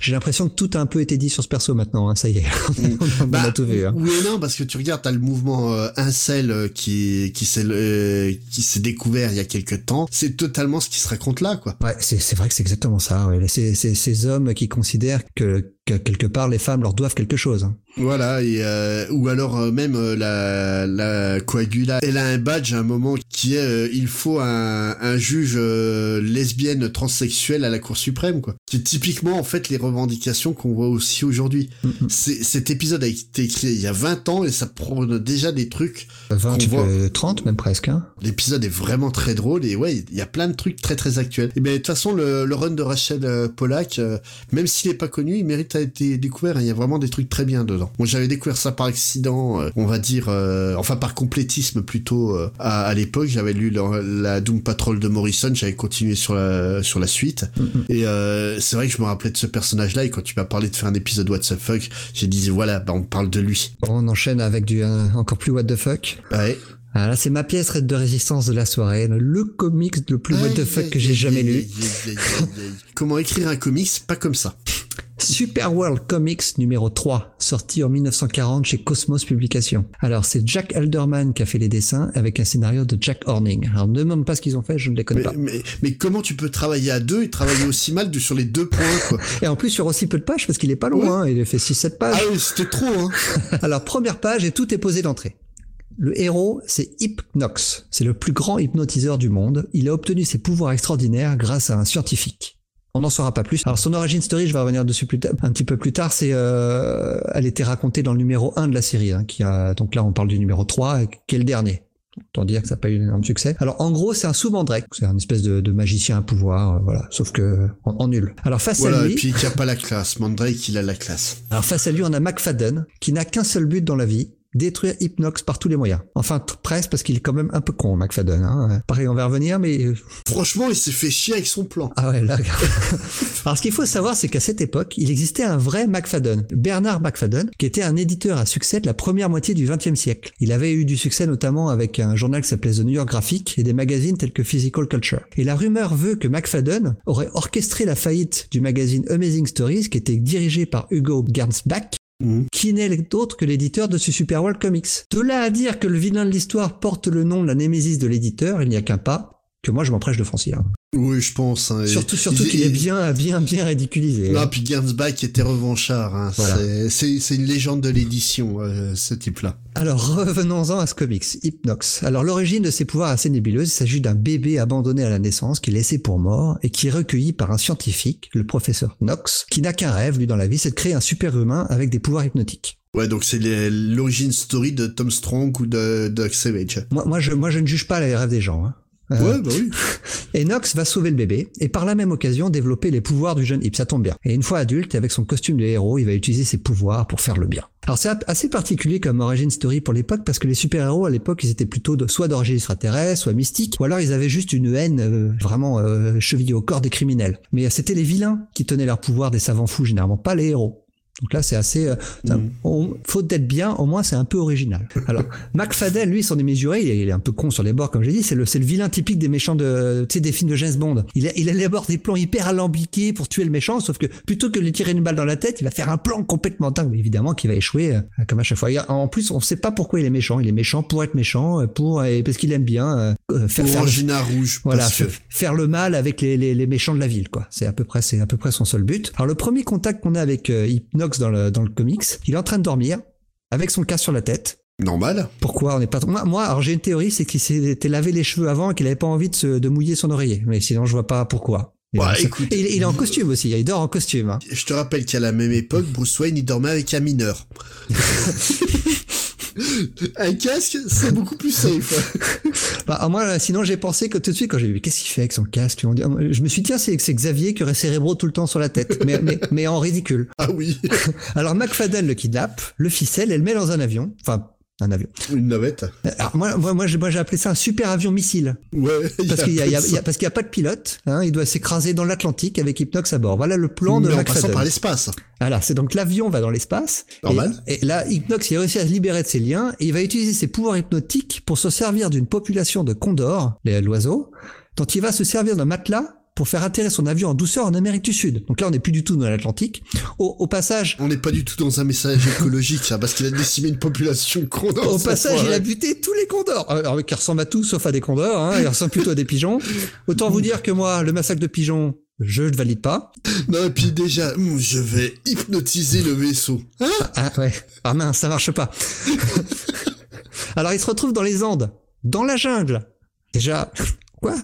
j'ai l'impression que tout a un peu été dit sur ce perso maintenant. Hein, ça y est, on, bah, a tout vu. Hein. Oui et non, parce que tu regardes, t'as le mouvement euh, incel euh, qui qui s'est euh, qui s'est découvert il y a quelques temps. C'est totalement ce qui se raconte là, quoi. Ouais, c'est c'est vrai que c'est exactement ça. Ouais. C'est c'est ces hommes qui considèrent que quelque part les femmes leur doivent quelque chose. Hein. Voilà, et euh, ou alors euh, même euh, la, la coagula, elle a un badge à un moment qui est il faut un, un juge lesbienne transsexuelle à la Cour suprême, quoi. C'est typiquement en fait les revendications qu'on voit aussi aujourd'hui. Mm Cet épisode a été écrit il y a 20 ans et ça prend déjà des trucs. 20, 30 même presque. Hein. L'épisode est vraiment très drôle et ouais, il y a plein de trucs très très actuels. Et ben de toute façon le, le run de Rachel Pollack, même s'il est pas connu, il mérite à été découvert. Hein. Il y a vraiment des trucs très bien dedans. Moi, j'avais découvert ça par accident, euh, on va dire, euh, enfin par complétisme plutôt euh, à, l'époque. J'avais lu la, Doom Patrol de Morrison, j'avais continué sur la sur la suite. Mm-hmm. Et c'est vrai que je me rappelais de ce personnage-là. Et quand tu m'as parlé de faire un épisode What the fuck, j'ai dit voilà, bah, on parle de lui. On enchaîne avec du encore plus What the fuck. Ouais. Ah, là, c'est ma pièce de résistance de la soirée, le comics le plus what the fuck que j'ai jamais lu. Comment écrire un comics pas comme ça Super World Comics numéro 3, sorti en 1940 chez Cosmos Publications. Alors, c'est Jack Elderman qui a fait les dessins avec un scénario de Jack Horning. Alors, ne demande pas ce qu'ils ont fait, je ne les connais pas. Mais, comment tu peux travailler à deux et travailler aussi mal sur les deux points, quoi? Et en plus, sur aussi peu de pages, parce qu'il est pas loin, il a fait 6-7 pages. Ah oui, c'était trop, hein Alors, première page et tout est posé d'entrée. Le héros, c'est Hypnox. C'est le plus grand hypnotiseur du monde. Il a obtenu ses pouvoirs extraordinaires grâce à un scientifique. On n'en saura pas plus. Alors son origin story, je vais revenir dessus plus un petit peu plus tard, c'est euh, elle était racontée dans le numéro 1 de la série, hein, qui a donc là on parle du numéro 3, qui est le dernier. Autant dire que ça n'a pas eu un succès. Alors en gros, c'est un sous-mandrake, c'est un espèce de, magicien à pouvoir, euh, voilà, sauf que en, nul. Alors face à lui, et puis il a pas la classe. Mandrake, il a la classe. Alors face à lui, on a McFadden, qui n'a qu'un seul but dans la vie, détruire Hypnox par tous les moyens. Enfin, presque parce qu'il est quand même un peu con, McFadden. Hein. Pareil, on va revenir, mais... Euh, Franchement, il s'est fait chier avec son plan. Ah ouais, là... Alors, ce qu'il faut savoir, c'est qu'à cette époque, il existait un vrai McFadden, Bernard McFadden, qui était un éditeur à succès de la première moitié du XXe siècle. Il avait eu du succès notamment avec un journal qui s'appelait The New York Graphic et des magazines tels que Physical Culture. Et la rumeur veut que McFadden aurait orchestré la faillite du magazine Amazing Stories, qui était dirigé par Hugo Gernsback, Mhm. qui n'est d'autre que l'éditeur de ce Super World Comics. De là à dire que le vilain de l'histoire porte le nom de la némésis de l'éditeur, il n'y a qu'un pas, que moi je m'emprêche de franchir. Oui, je pense. Hein. Surtout, surtout qu'il est bien, bien, bien ridiculisé. Non, puis Gernsback était revanchard. Hein. C'est une légende de l'édition, euh, ce type-là. Alors, revenons-en à ce comics, Hypnox. Alors, l'origine de ses pouvoirs assez nébuleuse, il s'agit d'un bébé abandonné à la naissance, qui est laissé pour mort, et qui est recueilli par un scientifique, le professeur Knox, qui n'a qu'un rêve, lui, dans la vie, c'est de créer un super-humain avec des pouvoirs hypnotiques. Ouais, donc c'est l'origine story de Tom Strong ou de Doug Savage. Moi, moi, je, moi, je ne juge pas les rêves des gens. Hein. Euh, ouais, bah oui. Et Nox va sauver le bébé et par la même occasion développer les pouvoirs du jeune Hip, ça tombe bien. Et une fois adulte, avec son costume de héros, il va utiliser ses pouvoirs pour faire le bien. Alors c'est assez particulier comme origin story pour l'époque parce que les super-héros à l'époque ils étaient plutôt de, soit d'origine extraterrestre, soit mystique, ou alors ils avaient juste une haine euh, vraiment euh, chevillée au corps des criminels. Mais c'était les vilains qui tenaient leur pouvoir des savants fous généralement, pas les héros. Donc là, c'est assez. Euh, mm. faut d'être bien, au moins c'est un peu original. Alors, McFadden, lui, s'en est mesuré. Il est, un peu con sur les bords, comme j'ai dit. C'est le, le vilain typique des méchants de, tu sais, des films de James Bond. Il, a, il élabore des plans hyper alambiqués pour tuer le méchant, sauf que plutôt que de lui tirer une balle dans la tête, il va faire un plan complètement dingue, évidemment, qui va échouer euh, comme à chaque fois. En plus, on sait pas pourquoi il est méchant. Il est méchant pour être méchant, euh, pour parce qu'il aime bien faire, faire le, rouge. Voilà, faire le mal avec les, les, les, méchants de la ville, quoi. C'est à peu près, c'est à peu près son seul but. Alors le premier contact qu'on a avec Dans le, dans le comics. Il est en train de dormir avec son casque sur la tête. Normal. Pourquoi on n'est pas moi, moi alors j'ai une théorie, c'est qu'il s'était lavé les cheveux avant et qu'il avait pas envie de, de mouiller son oreiller. Mais sinon je vois pas pourquoi. Bah, écoute, il, il, est en costume aussi, il dort en costume. Hein. Je te rappelle qu'à la même époque, Bruce Wayne il dormait avec un mineur. Un casque, c'est beaucoup plus safe. Bah, moi, sinon, j'ai pensé que tout de suite, quand j'ai vu, qu'est-ce qu'il fait avec son casque on dit- Je me suis dit, tiens, c'est Xavier qui aurait cérébro tout le temps sur la tête, mais, mais, mais en ridicule. Ah oui, Alors, McFadden le kidnappe, le ficelle et le met dans un avion. Enfin, un avion. une navette. Alors, moi, moi, moi, j'ai appelé ça un super avion missile. Ouais, Parce qu'il y a, y a- y a- parce qu'il a pas de pilote, hein, il doit s'écraser dans l'Atlantique avec Hypnox à bord. Voilà le plan de Mais en passant par l'espace. Voilà, c'est donc l'avion va dans l'espace. Normal. Et, et là, Hypnox il a réussi à se libérer de ses liens et il va utiliser ses pouvoirs hypnotiques pour se servir d'une population de condors, les- l'oiseau, dont il va se servir d'un matelas pour faire atterrir son avion en douceur en Amérique du Sud. Donc là, on n'est plus du tout dans l'Atlantique. Au, au passage, On n'est pas du tout dans un message écologique, ça, parce qu'il a décimé une population de condors. au passage, il a buté tous les condors. Alors, qui ressemblent à tout sauf à des condors, hein, ils ressemblent plutôt à des pigeons. Autant vous dire que moi, le massacre de pigeons, je ne valide pas. Non, et puis déjà, hum, je vais hypnotiser le vaisseau. Hein Ah ouais. Ah mince, ça marche pas. Alors il se retrouve dans les Andes, dans la jungle. Déjà, quoi?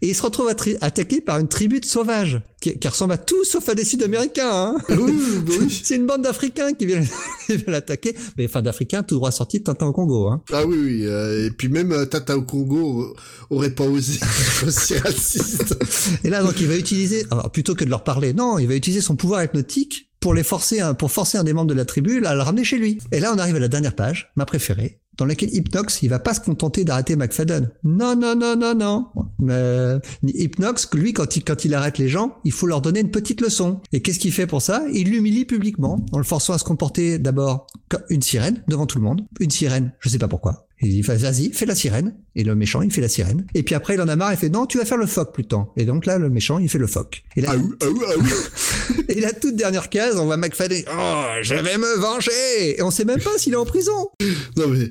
Et il se retrouve attaqué par une tribu de sauvages qui, qui ressemble à tout sauf à des Sud-Américains. Hein Oui, bah oui. C'est une bande d'Africains qui vient l'attaquer, mais enfin d'Africains tout droit sortis de Tintin au Congo. Hein. Ah oui, oui. euh, et puis même euh, Tata au Congo aurait pas osé aussi raciste. Et là donc il va utiliser, alors, plutôt que de leur parler, non, il va utiliser son pouvoir hypnotique pour les forcer, un- pour forcer un des membres de la tribu à le ramener chez lui. Et là on arrive à la dernière page, ma préférée, dans laquelle Hypnox, il va pas se contenter d'arrêter McFadden. Non, non, non, non, non. Mais Hypnox, lui, quand il, quand il arrête les gens, il faut leur donner une petite leçon. Et qu'est-ce qu'il fait pour ça? Il l'humilie publiquement, en le forçant à se comporter d'abord comme une sirène devant tout le monde. Une sirène, je sais pas pourquoi. Il dit, vas-y, fais la sirène. Et le méchant, il fait la sirène. Et puis après, il en a marre, il fait, non, tu vas faire le phoque plus tard. Et donc là, le méchant, il fait le phoque. Et là, Ah oui, ah oui, ah oui. et la toute dernière case, on voit McFadden, oh, je vais me venger. Et on sait même pas s'il est en prison. Non mais,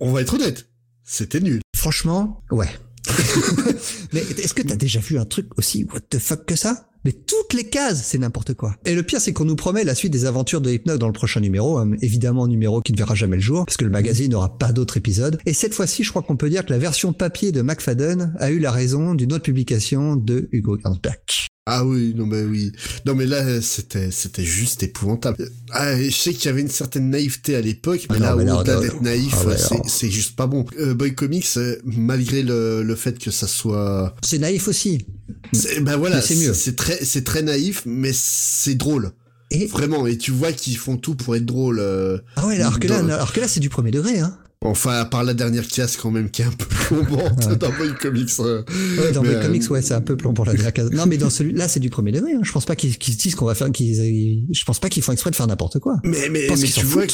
on va être honnête. C'était nul. Franchement, ouais. Mais est-ce que t'as déjà vu un truc aussi what the fuck que ça? Mais toutes les cases, c'est n'importe quoi. Et le pire, c'est qu'on nous promet la suite des aventures de Hypnox dans le prochain numéro, hein, évidemment numéro qui ne verra jamais le jour, parce que le magazine n'aura pas d'autres épisodes. Et cette fois-ci, je crois qu'on peut dire que la version papier de McFadden a eu la raison d'une autre publication de Hugo Gernsback. Ah oui, non mais oui. Non mais là, c'était, c'était juste épouvantable. Ah, je sais qu'il y avait une certaine naïveté à l'époque, mais Ah là, au-delà d'être naïf, Ah ouais, c'est, juste pas bon. Euh, Boy Comics, euh, malgré le, le fait que ça soit, C'est naïf aussi. c'est, ben voilà, c'est mieux. c'est très, c'est très naïf, mais c'est drôle. Et Vraiment, et tu vois qu'ils font tout pour être drôle. euh. ah ouais, alors que là, alors que là, c'est du premier degré, hein. Enfin, à part la dernière casse quand même qui est un peu plombante dans Boy Comics. euh. Ouais, dans les euh, comics, ouais, c'est un peu plomb pour la dernière case. Non, mais dans celui-là, c'est du premier degré. Hein. Je pense pas qu'ils se disent qu'on va faire, qu'ils, je pense pas qu'ils font exprès de faire n'importe quoi. Mais, mais, mais tu vois.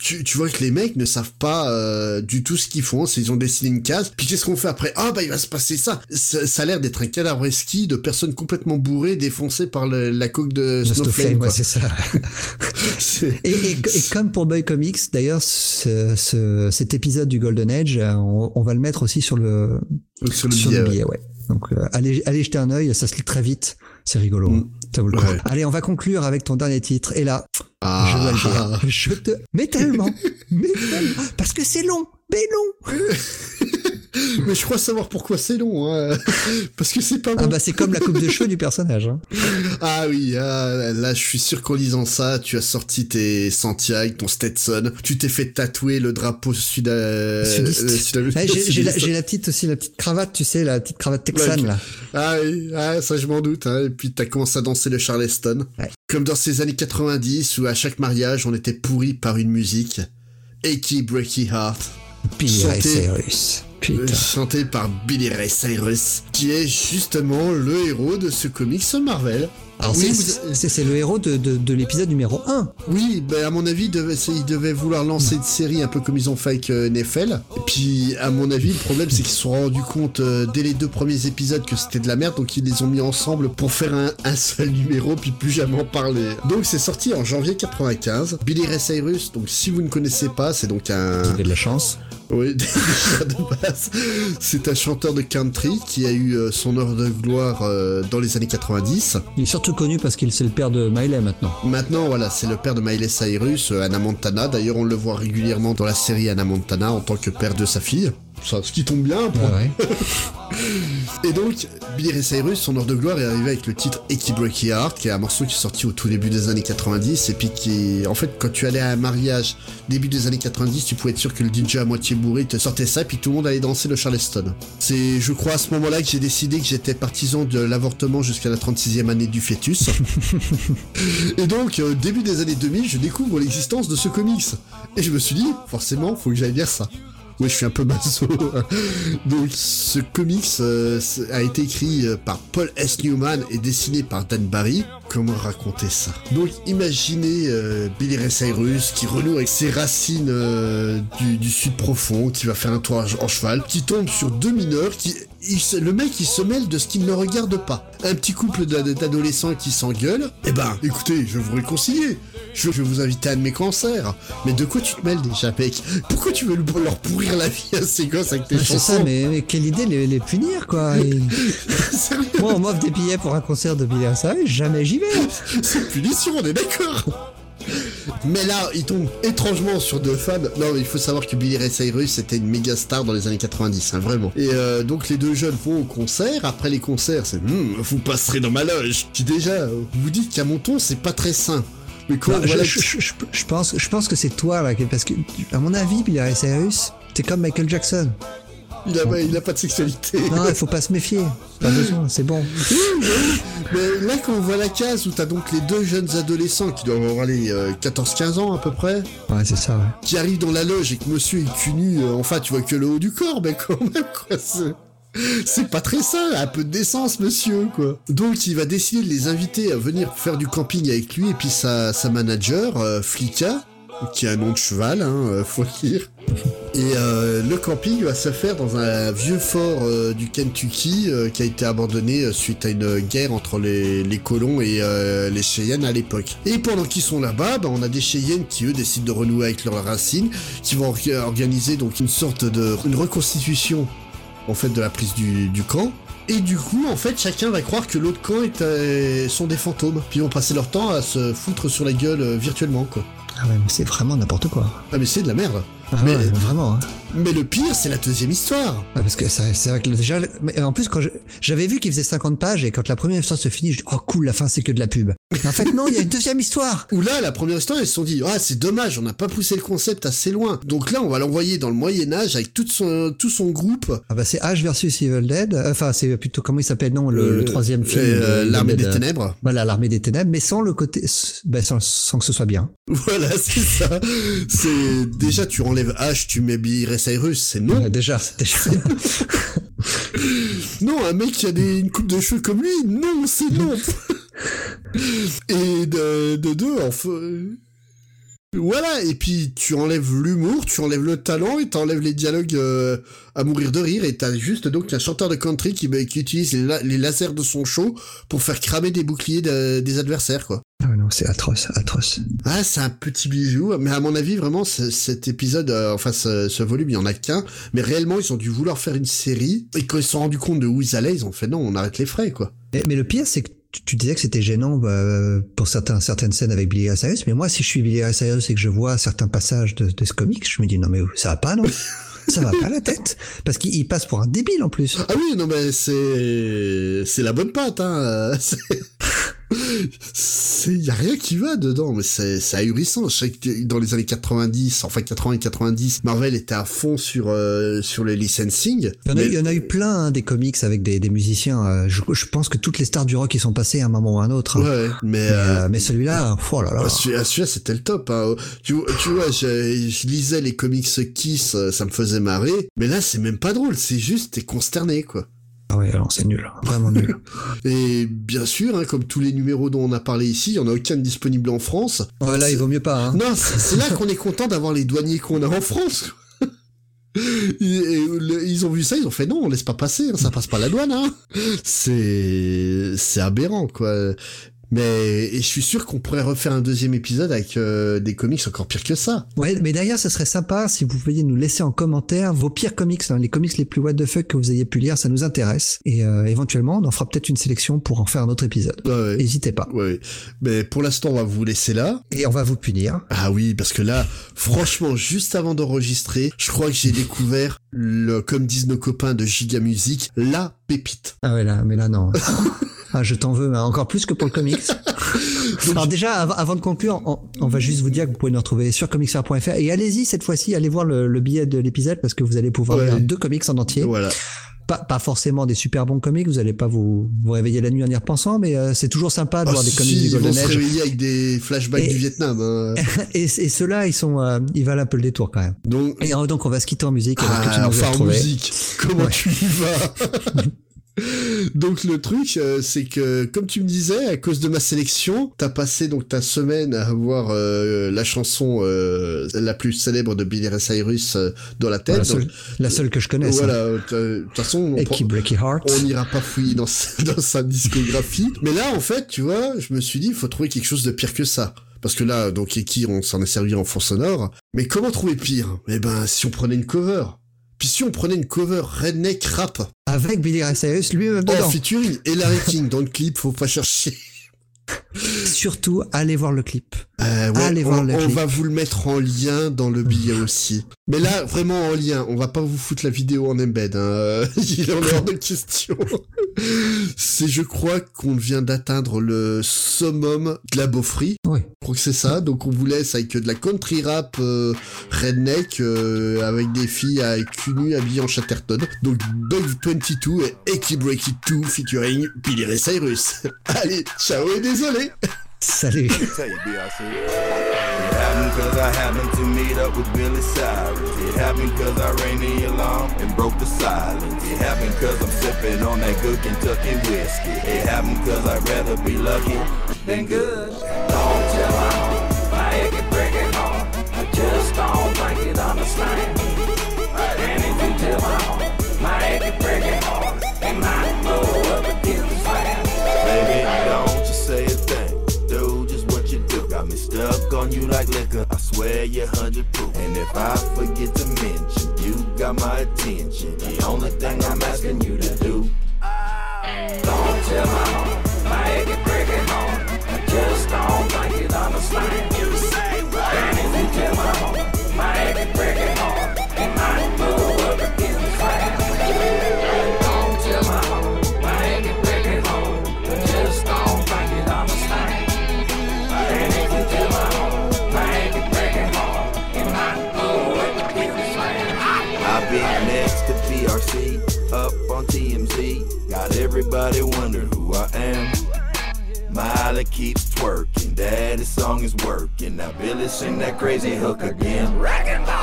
Tu, tu vois que les mecs ne savent pas euh, du tout ce qu'ils font. Ils ont dessiné une case. Puis qu'est-ce qu'on fait après? Ah bah il va se passer ça. Ça, ça a l'air d'être un cadavre ski de personnes complètement bourrées, défoncées par le- la coque de Snowflake. Ouais, c'est ça. Et, et, et comme pour Boy Comics, d'ailleurs, ce, ce- cet épisode du Golden Age, euh, on, on va le mettre aussi sur le, sur le sur billet. le ouais. billet, ouais. Donc, euh, allez, allez jeter un œil, ça se lit très vite. C'est rigolo. Mm. Ouais. Allez, on va conclure avec ton dernier titre. Et là, je dois Ah, le dire. Je te, mais tellement, mais tellement, parce que c'est long, mais long. mais je crois savoir pourquoi c'est long. Hein. Parce que c'est pas bon. Ah bah c'est comme la coupe de cheveux du personnage. Hein. Ah oui, ah, là je suis sûr qu'en lisant ça, tu as sorti tes Santiago, ton Stetson, tu t'es fait tatouer le drapeau sud euh, Sudiste. euh, sud- j'ai, la, petite aussi, la petite cravate, tu sais, la petite cravate texane Ouais, là. Ah oui, ah, ça je m'en doute. Hein. Et puis t'as commencé à danser le Charleston. Ouais. Comme dans ces années 90 où à chaque mariage on était pourri par une musique. Achy Breaky Heart. Cyrus. euh, Putain. Chanté par Billy Ray Cyrus, qui est justement le héros de ce comics Marvel. Alors oui, c'est, vous- le héros de, de, de l'épisode numéro 1. Oui, ben à mon avis, il devait, c'est- il devait vouloir lancer une série un peu comme ils ont fait avec euh, NFL. Et puis, à mon avis, le problème, c'est qu'ils se sont rendus compte euh, dès les deux premiers épisodes que c'était de la merde, donc ils les ont mis ensemble pour faire un, un seul numéro, puis plus jamais en parler. Donc, c'est sorti en janvier 95. Billy Ray Cyrus, donc si vous ne connaissez pas, c'est donc un... Vous avez de la chance. Oui, déjà de base. C'est un chanteur de country qui a eu euh, son heure de gloire euh, dans les années 90. Il est surtout connu parce qu'il c'est le père de Miley maintenant. Maintenant, voilà, c'est le père de Miley Cyrus, euh, Anna Montana. D'ailleurs, on le voit régulièrement dans la série Anna Montana en tant que père de sa fille. Ça, ce qui tombe bien. pour- ouais. Et donc, Billy Ray Cyrus, son heure de gloire est arrivé avec le titre Eki Breaky Heart, qui est un morceau qui est sorti au tout début des années 90, et puis qui, en fait, quand tu allais à un mariage début des années 90, tu pouvais être sûr que le DJ à moitié bourré te sortait ça, puis tout le monde allait danser le Charleston. C'est, je crois, à ce moment-là que j'ai décidé que j'étais partisan de l'avortement jusqu'à la 36e année du fœtus. et donc, euh, début des années 2000, je découvre l'existence de ce comics. Et je me suis dit, forcément, faut que j'aille lire ça. Oui, je suis un peu maso. Donc, ce comics euh, a été écrit euh, par Paul S. Newman et dessiné par Dan Barry. Comment raconter ça? Donc, imaginez euh, Billy Ray Cyrus qui renoue avec ses racines du, du sud profond, qui va faire un tour en cheval, qui tombe sur deux mineurs, qui il se- le mec il se mêle de ce qui ne regarde pas. Un petit couple d'ad- d'adolescents qui s'engueulent. Eh ben, écoutez, je vais vous réconcilier. Je je vais vous inviter à un de mes concerts. Mais de quoi tu te mêles déjà, mec? Pourquoi tu veux le- leur pourrir la vie à ces gosses avec tes Ouais, c'est chansons? ça, mais, mais quelle idée les, les punir, quoi. Et- Moi, on m'offre des billets pour un concert de Billy jamais j'y vais. C'est punition, on est d'accord mais là, il tombe étrangement sur deux fans. Non, mais il faut savoir que Billy Ray Cyrus était une méga star dans les années 90, hein, vraiment. Et euh, donc les deux jeunes vont au concert. Après les concerts, c'est Hmm, vous passerez dans ma loge. Qui déjà, vous dites qu'à mon ton, c'est pas très sain. Mais quoi, Bah, je, voilà, je- je- je- je pense, je pense que c'est toi, là, parce que, à mon avis, Billy Ray Cyrus, t'es comme Michael Jackson. Il, a, il a pas de sexualité. Non, il faut pas se méfier. Pas besoin, c'est bon. Mais là, quand on voit la case où t'as donc les deux jeunes adolescents qui doivent avoir les 14-15 ans à peu près, Ouais, c'est ça, ouais. qui arrivent dans la loge et que monsieur est cul nu, euh, enfin tu vois que le haut du corps, mais quand même quoi, c'est... Pas très sain, un peu de décence, monsieur, quoi. Donc, il va décider de les inviter à venir faire du camping avec lui, et puis sa, sa manager, euh, Flika, qui a un nom de cheval, hein, euh, faut dire. Et euh, le camping va se faire dans un vieux fort euh, du Kentucky euh, qui a été abandonné suite à une guerre entre les, les colons et les Cheyennes à l'époque. Et pendant qu'ils sont là-bas, bah, on a des Cheyennes qui eux décident de renouer avec leurs racines, qui vont orga- organiser donc une sorte de une reconstitution en fait de la prise du, du camp. Et du coup, en fait, chacun va croire que l'autre camp est, sont des fantômes. Puis ils vont passer leur temps à se foutre sur la gueule virtuellement, quoi. Ah ouais, mais c'est vraiment n'importe quoi. Ah mais c'est de la merde. Ah Mais- ouais, vraiment, hein. Mais le pire, c'est la deuxième histoire. Ouais, parce que c'est vrai que déjà, mais en plus, quand j'avais vu qu'il faisait 50 pages et quand la première histoire se finit, je dis, oh cool, la fin c'est que de la pub. Mais en fait, non, il y a une deuxième histoire. Où là, la première histoire, ils se sont dit, ah, c'est dommage, on n'a pas poussé le concept assez loin. Donc là, on va l'envoyer dans le Moyen-Âge avec tout son, tout son groupe. Ah bah c'est H versus Evil Dead. Enfin, c'est plutôt, comment il s'appelle, non, le, Euh, le troisième film. euh, de- L'armée des euh, ténèbres. Voilà, l'armée des ténèbres, mais sans le côté, bah, sans, sans que ce soit bien. Voilà, c'est ça. C'est, déjà, tu enlèves H, tu mets Billy Cyrus, c'est non. Ouais, déjà, déjà. Non, un mec qui a des, une coupe de cheveux comme lui, non, c'est non. et de, de deux, enfin. Voilà, et puis tu enlèves l'humour, tu enlèves le talent et t'enlèves les dialogues euh, à mourir de rire et t'as juste donc un chanteur de country qui, bah, qui utilise les, la- les lasers de son show pour faire cramer des boucliers de- des adversaires, quoi. Ah ouais, non, c'est atroce, atroce. Ah, c'est un petit bijou, mais à mon avis, vraiment, ce- cet épisode, euh, enfin, ce, ce volume, il y en a qu'un, mais réellement, ils ont dû vouloir faire une série, et quand ils se sont rendus compte de où ils allaient, ils ont fait non, on arrête les frais, quoi. Mais, mais le pire, c'est que tu, disais que c'était gênant bah, pour certains, certaines scènes avec Billy Cyrus, mais moi, si je suis Billy Cyrus et que je vois certains passages de, de ce comic, je me dis non mais ça va pas, non? Ça va pas la tête Parce qu'il il passe pour un débile en plus. Ah oui, non, mais c'est, c'est la bonne patte, hein. c'est- y a rien qui va dedans, mais c'est, c'est ahurissant. Je sais que dans les années 90, enfin 80 et 90, Marvel était à fond sur, euh, sur le licensing. Il y en a, mais- eu- il y en a eu plein hein, des comics avec des, des musiciens. euh, Je, je pense que toutes les stars du rock y sont passées à un moment ou à un autre. hein. Ouais, mais, Mais, euh, mais celui-là, oh là là. Ah, celui- ah, Celui-là, c'était le top. Hein. Tu, vois- tu vois, je, je lisais les comics Kiss, euh, ça me faisait marrer. Mais là, c'est même pas drôle. C'est juste, t'es consterné, quoi. Ah ouais, alors c'est nul, vraiment nul. Et bien sûr, hein, comme tous les numéros dont on a parlé ici, il y en a aucun disponible en France. Ouais, là, il vaut mieux pas. Hein. Non, c'est là qu'on est content d'avoir les douaniers qu'on a en France. Ils ont vu ça, ils ont fait non, on laisse pas passer, hein, ça passe pas la douane. Hein. C'est c'est aberrant quoi. Mais et je suis sûr qu'on pourrait refaire un deuxième épisode avec euh, des comics encore pires que ça. Ouais, mais d'ailleurs, ce serait sympa si vous pouviez nous laisser en commentaire vos pires comics, hein, les comics les plus what the fuck que vous ayez pu lire, ça nous intéresse. Et euh, éventuellement, on en fera peut-être une sélection pour en faire un autre épisode. Ouais, ouais. N'hésitez pas. Ouais. Mais pour l'instant, on va vous laisser là. Et on va vous punir. Ah oui, parce que là, franchement, juste avant d'enregistrer, je crois que j'ai découvert le, comme disent nos copains de Giga Music, la pépite. Ah ouais, là, mais là, non. ah, je t'en veux, hein, encore plus que pour le comics. Alors déjà, av- avant de conclure, on, on va juste vous dire que vous pouvez nous retrouver sur comicsfr.fr et allez-y cette fois-ci, allez voir le, le billet de l'épisode parce que vous allez pouvoir Ouais. lire deux comics en entier. Voilà. Pas, pas forcément des super bons comics, vous allez pas vous, vous réveiller la nuit en y repensant, mais euh, c'est toujours sympa de Ah, voir des si, comics du ils vont Golden se Age. réveiller avec des flashbacks Et- du Vietnam. hein. Et, et ceux-là, ils sont, euh, ils valent un peu le détour quand même. Donc, Et euh, donc on va se quitter en musique avec que tu Ah, nous enfin en musique, comment Ouais. tu y vas Donc le truc, euh, c'est que comme tu me disais, à cause de ma sélection, t'as passé donc ta semaine à avoir euh, la chanson euh, la plus célèbre de Billy Ray Cyrus euh, dans la tête. la, Donc, seule, la seule que je connaisse. voilà, hein. euh, de toute façon, on, prend- Heart. on n'ira pas fouiller dans sa, dans sa discographie. Mais là, en fait, tu vois, je me suis dit, il faut trouver quelque chose de pire que ça. Parce que là, donc, Eki, on s'en est servi en fond sonore. Mais comment trouver pire? Eh ben, si on prenait une cover. Puis si on prenait une cover redneck rap Avec Billy Ray Cyrus lui-même en dedans. featuring et Larry King dans le clip, faut pas chercher. Surtout, allez voir le clip. Euh, ouais, Allez on, voir le on clip. va vous le mettre en lien dans le billet aussi. Mais là, vraiment en lien. On va pas vous foutre la vidéo en embed. Hein. Il en est hors de question. C'est, je crois, qu'on vient d'atteindre le summum de la beaufrie. Oui. Je crois que c'est ça. Donc on vous laisse avec de la country rap euh, redneck euh, avec des filles à cul nu habillées en Chatterton. Donc Dog 22 et Eki Breaky 2 featuring Billy Ray Cyrus. Allez, ciao et désolé. Salut. It happened cause I happened to meet up with Billy Cyrus. It happened cause I rang the alarm and broke the silence. It happened cause I'm sipping on that good Kentucky whiskey. It happened cause I'd rather be lucky than good. Don't tell my home, my achy breaking heart. I just don't think it understand. And if you tell my home, my achy breaking heart, it might blow up against the fan. Baby, I don't On you like liquor. I swear you're hundred proof. And if I forget to mention, you got my attention. The only thing I'm asking you to do. Don't tell my home, my achy breaking heart. I just don't think it understand. You say what? And if you tell my home, my achy breaking heart, everybody wondering who I am. Miley keeps twerking, daddy's song is working. Now Billy sing that crazy hook again. Rockin' roll.